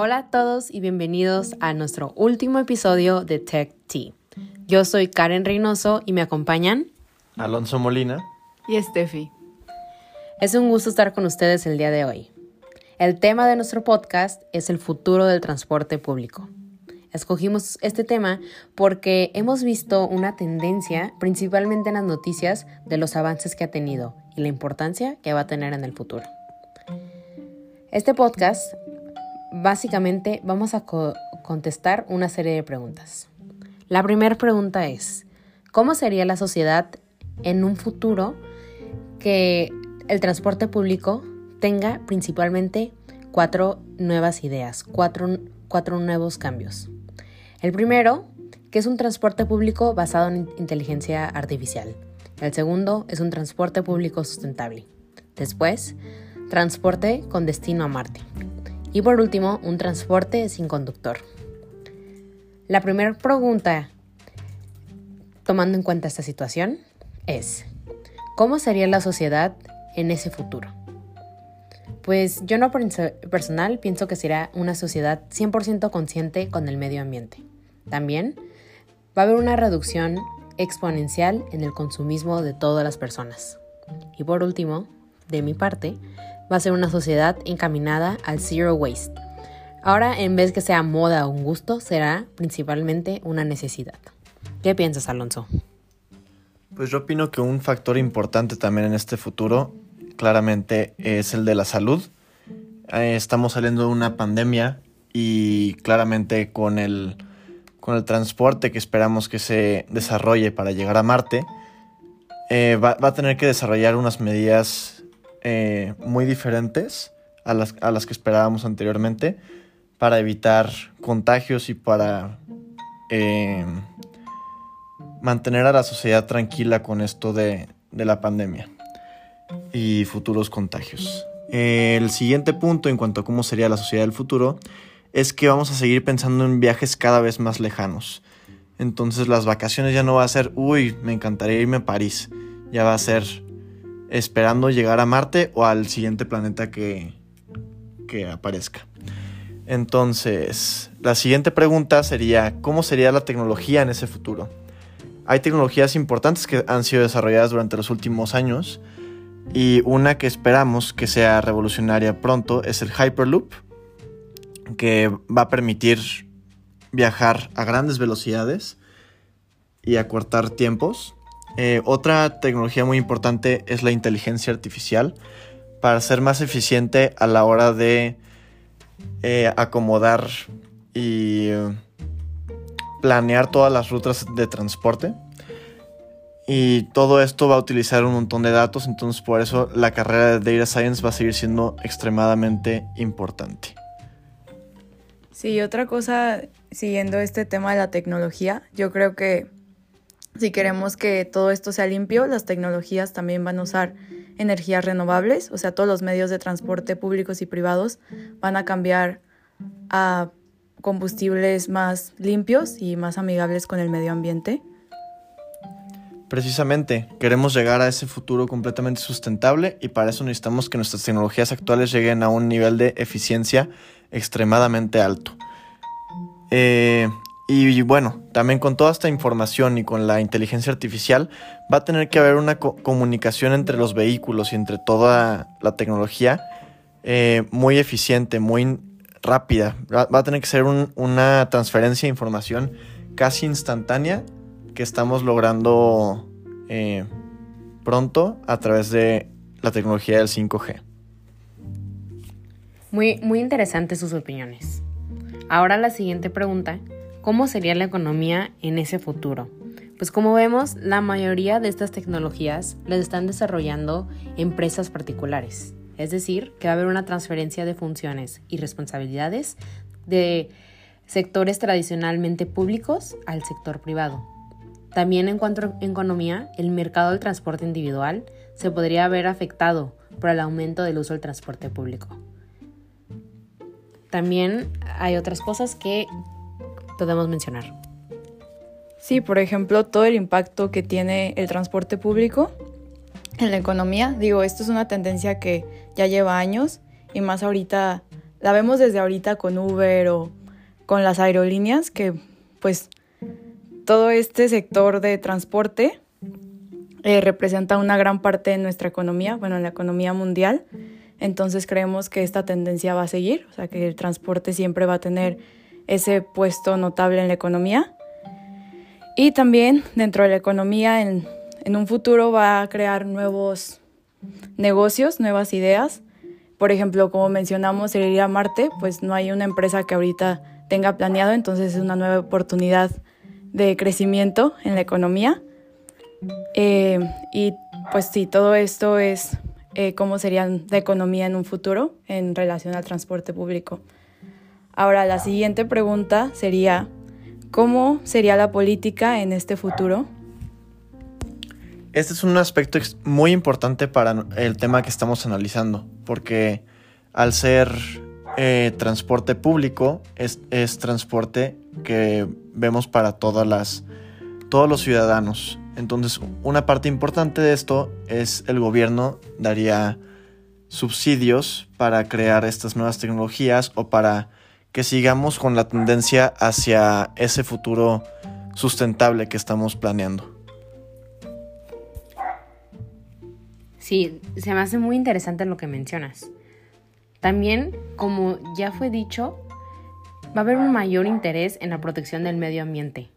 Hola a todos y bienvenidos a nuestro último episodio de Tech Tea. Yo soy Karen Reynoso y me acompañan Alonso Molina y Steffi. Es un gusto estar con ustedes el día de hoy. El tema de nuestro podcast es el futuro del transporte público. Escogimos este tema porque hemos visto una tendencia, principalmente en las noticias, de los avances que ha tenido y la importancia que va a tener en el futuro. Este podcast, básicamente, vamos a contestar una serie de preguntas. La primera pregunta es, ¿cómo sería la sociedad en un futuro que el transporte público tenga principalmente cuatro nuevas ideas, cuatro, cuatro nuevos cambios? El primero, que es un transporte público basado en inteligencia artificial. El segundo es un transporte público sustentable. Después, transporte con destino a Marte. Y por último, un transporte sin conductor. La primera pregunta, tomando en cuenta esta situación, es, ¿cómo sería la sociedad en ese futuro? Pues yo no personal pienso que será una sociedad 100% consciente con el medio ambiente. También va a haber una reducción exponencial en el consumismo de todas las personas. Y por último, de mi parte, va a ser una sociedad encaminada al zero waste. Ahora, en vez que sea moda o un gusto, será principalmente una necesidad. ¿Qué piensas, Alonso? Pues yo opino que un factor importante también en este futuro, claramente, es el de la salud. Eh, estamos saliendo de una pandemia y claramente con el con el transporte que esperamos que se desarrolle para llegar a Marte, eh, va, a tener que desarrollar unas medidas eh, muy diferentes a las, a las, que esperábamos anteriormente para evitar contagios y para eh, mantener a la sociedad tranquila con esto de, de la pandemia y futuros contagios. el siguiente punto en cuanto a cómo sería la sociedad del futuro es que vamos a seguir pensando en viajes cada vez más lejanos. Entonces las vacaciones ya no va a ser, uy, me encantaría irme a París. Ya va a ser esperando llegar a Marte o al siguiente planeta que, que aparezca. Entonces, la siguiente pregunta sería, ¿cómo sería la tecnología en ese futuro? Hay tecnologías importantes que han sido desarrolladas durante los últimos años y una que esperamos que sea revolucionaria pronto es el Hyperloop que va a permitir viajar a grandes velocidades y acortar tiempos. Eh, otra tecnología muy importante es la inteligencia artificial para ser más eficiente a la hora de eh, acomodar y planear todas las rutas de transporte. Y todo esto va a utilizar un montón de datos, entonces por eso la carrera de Data Science va a seguir siendo extremadamente importante. Sí, otra cosa, siguiendo este tema de la tecnología, yo creo que si queremos que todo esto sea limpio, las tecnologías también van a usar energías renovables, o sea, todos los medios de transporte públicos y privados van a cambiar a combustibles más limpios y más amigables con el medio ambiente. Precisamente, queremos llegar a ese futuro completamente sustentable y para eso necesitamos que nuestras tecnologías actuales lleguen a un nivel de eficiencia extremadamente alto. Eh, y bueno, también con toda esta información y con la inteligencia artificial va a tener que haber una comunicación entre los vehículos y entre toda la tecnología eh, muy eficiente, muy rápida. Va, a tener que ser una transferencia de información casi instantánea que estamos logrando eh, pronto a través de la tecnología del 5G. Muy, muy interesantes sus opiniones. Ahora la siguiente pregunta, ¿cómo sería la economía en ese futuro? Pues como vemos, la mayoría de estas tecnologías las están desarrollando empresas particulares. Es decir, que va a haber una transferencia de funciones y responsabilidades de sectores tradicionalmente públicos al sector privado. También en cuanto a economía, el mercado del transporte individual se podría ver afectado por el aumento del uso del transporte público también hay otras cosas que podemos mencionar. Sí, por ejemplo, todo el impacto que tiene el transporte público en la economía. Digo, esto es una tendencia que ya lleva años y más ahorita la vemos desde ahorita con Uber o con las aerolíneas, que pues todo este sector de transporte eh, representa una gran parte de nuestra economía, bueno, en la economía mundial. Entonces creemos que esta tendencia va a seguir, o sea, que el transporte siempre va a tener ese puesto notable en la economía. Y también dentro de la economía, en, en un futuro va a crear nuevos negocios, nuevas ideas. Por ejemplo, como mencionamos, el ir a Marte, pues no hay una empresa que ahorita tenga planeado, entonces es una nueva oportunidad de crecimiento en la economía. Eh, y pues sí, todo esto es eh, cómo sería la economía en un futuro en relación al transporte público. Ahora, la siguiente pregunta sería, ¿cómo sería la política en este futuro? Este es un aspecto muy importante para el tema que estamos analizando, porque al ser eh, transporte público, es, es, transporte que vemos para todas las, todos los ciudadanos. Entonces, una parte importante de esto es el gobierno daría subsidios para crear estas nuevas tecnologías o para que sigamos con la tendencia hacia ese futuro sustentable que estamos planeando. Sí, se me hace muy interesante lo que mencionas. También, como ya fue dicho, va a haber un mayor interés en la protección del medio ambiente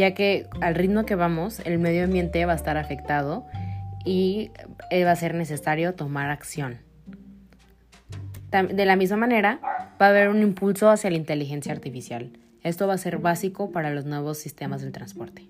ya que al ritmo que vamos, el medio ambiente va a estar afectado y eh, va a ser necesario tomar acción. De la misma manera, va a haber un impulso hacia la inteligencia artificial. Esto va a ser básico para los nuevos sistemas del transporte.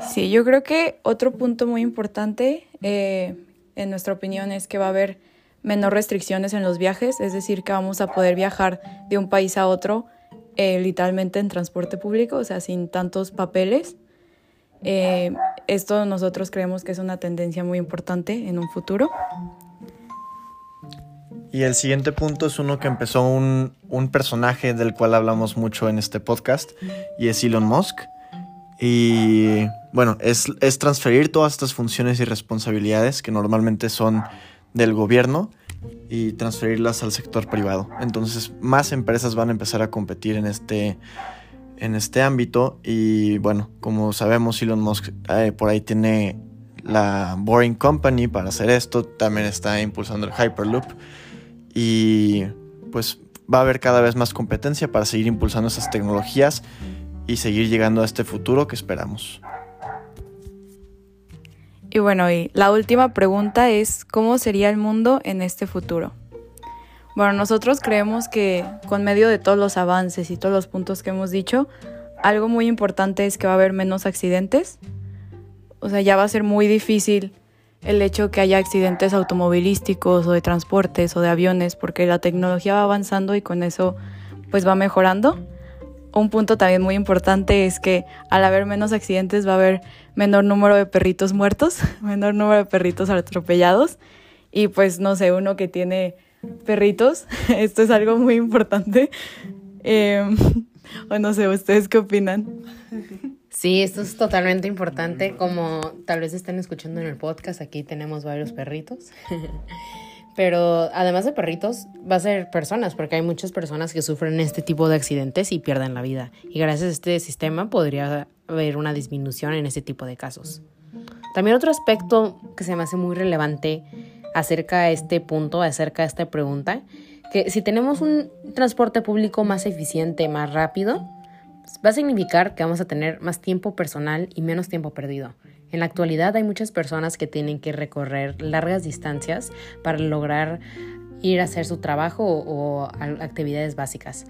Sí, yo creo que otro punto muy importante, eh, en nuestra opinión, es que va a haber menor restricciones en los viajes, es decir, que vamos a poder viajar de un país a otro eh, literalmente en transporte público, o sea, sin tantos papeles. Eh, esto nosotros creemos que es una tendencia muy importante en un futuro. Y el siguiente punto es uno que empezó un, un personaje del cual hablamos mucho en este podcast y es Elon Musk. Y bueno, es, es transferir todas estas funciones y responsabilidades que normalmente son del gobierno y transferirlas al sector privado. Entonces más empresas van a empezar a competir en este, en este ámbito y bueno, como sabemos Elon Musk eh, por ahí tiene la Boring Company para hacer esto, también está impulsando el Hyperloop y pues va a haber cada vez más competencia para seguir impulsando esas tecnologías y seguir llegando a este futuro que esperamos. Y bueno, y la última pregunta es, ¿cómo sería el mundo en este futuro? Bueno, nosotros creemos que con medio de todos los avances y todos los puntos que hemos dicho, algo muy importante es que va a haber menos accidentes. O sea, ya va a ser muy difícil el hecho que haya accidentes automovilísticos o de transportes o de aviones, porque la tecnología va avanzando y con eso pues va mejorando un punto también muy importante es que al haber menos accidentes va a haber menor número de perritos muertos, menor número de perritos atropellados y pues no sé, uno que tiene perritos, esto es algo muy importante. Em, o no sé, ¿ustedes qué opinan? Sí, esto es totalmente importante. Como tal vez estén escuchando en el podcast, aquí tenemos varios perritos. Pero además de perritos, va a ser personas, porque hay muchas personas que sufren este tipo de accidentes y pierden la vida. Y gracias a este sistema podría haber una disminución en ese tipo de casos. También otro aspecto que se me hace muy relevante acerca de este punto, acerca de esta pregunta, que si tenemos un transporte público más eficiente, más rápido, va a significar que vamos a tener más tiempo personal y menos tiempo perdido. En la actualidad hay muchas personas que tienen que recorrer largas distancias para lograr ir a hacer su trabajo o, actividades básicas.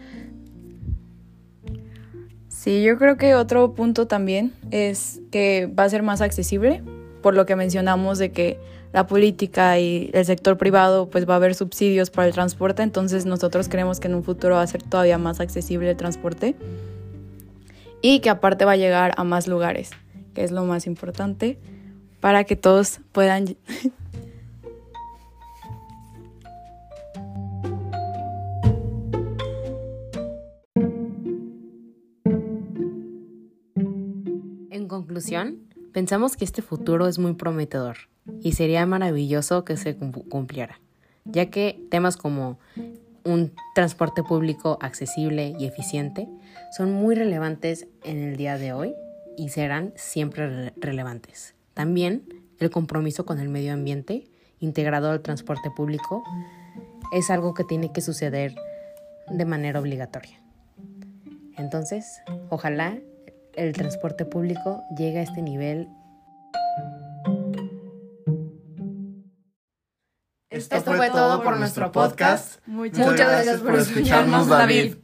Sí, yo creo que otro punto también es que va a ser más accesible, por lo que mencionamos de que la política y el sector privado pues va a haber subsidios para el transporte, entonces nosotros creemos que en un futuro va a ser todavía más accesible el transporte y que aparte va a llegar a más lugares que es lo más importante, para que todos puedan... en conclusión, pensamos que este futuro es muy prometedor y sería maravilloso que se cumpliera. ya que temas como un transporte público accesible y eficiente son muy relevantes en el día de hoy y serán siempre relevantes. También el compromiso con el medio ambiente integrado al transporte público es algo que tiene que suceder de manera obligatoria. Entonces, ojalá el transporte público llegue a este nivel. Esto, fue todo por nuestro podcast. Muchas, gracias por escucharnos, David.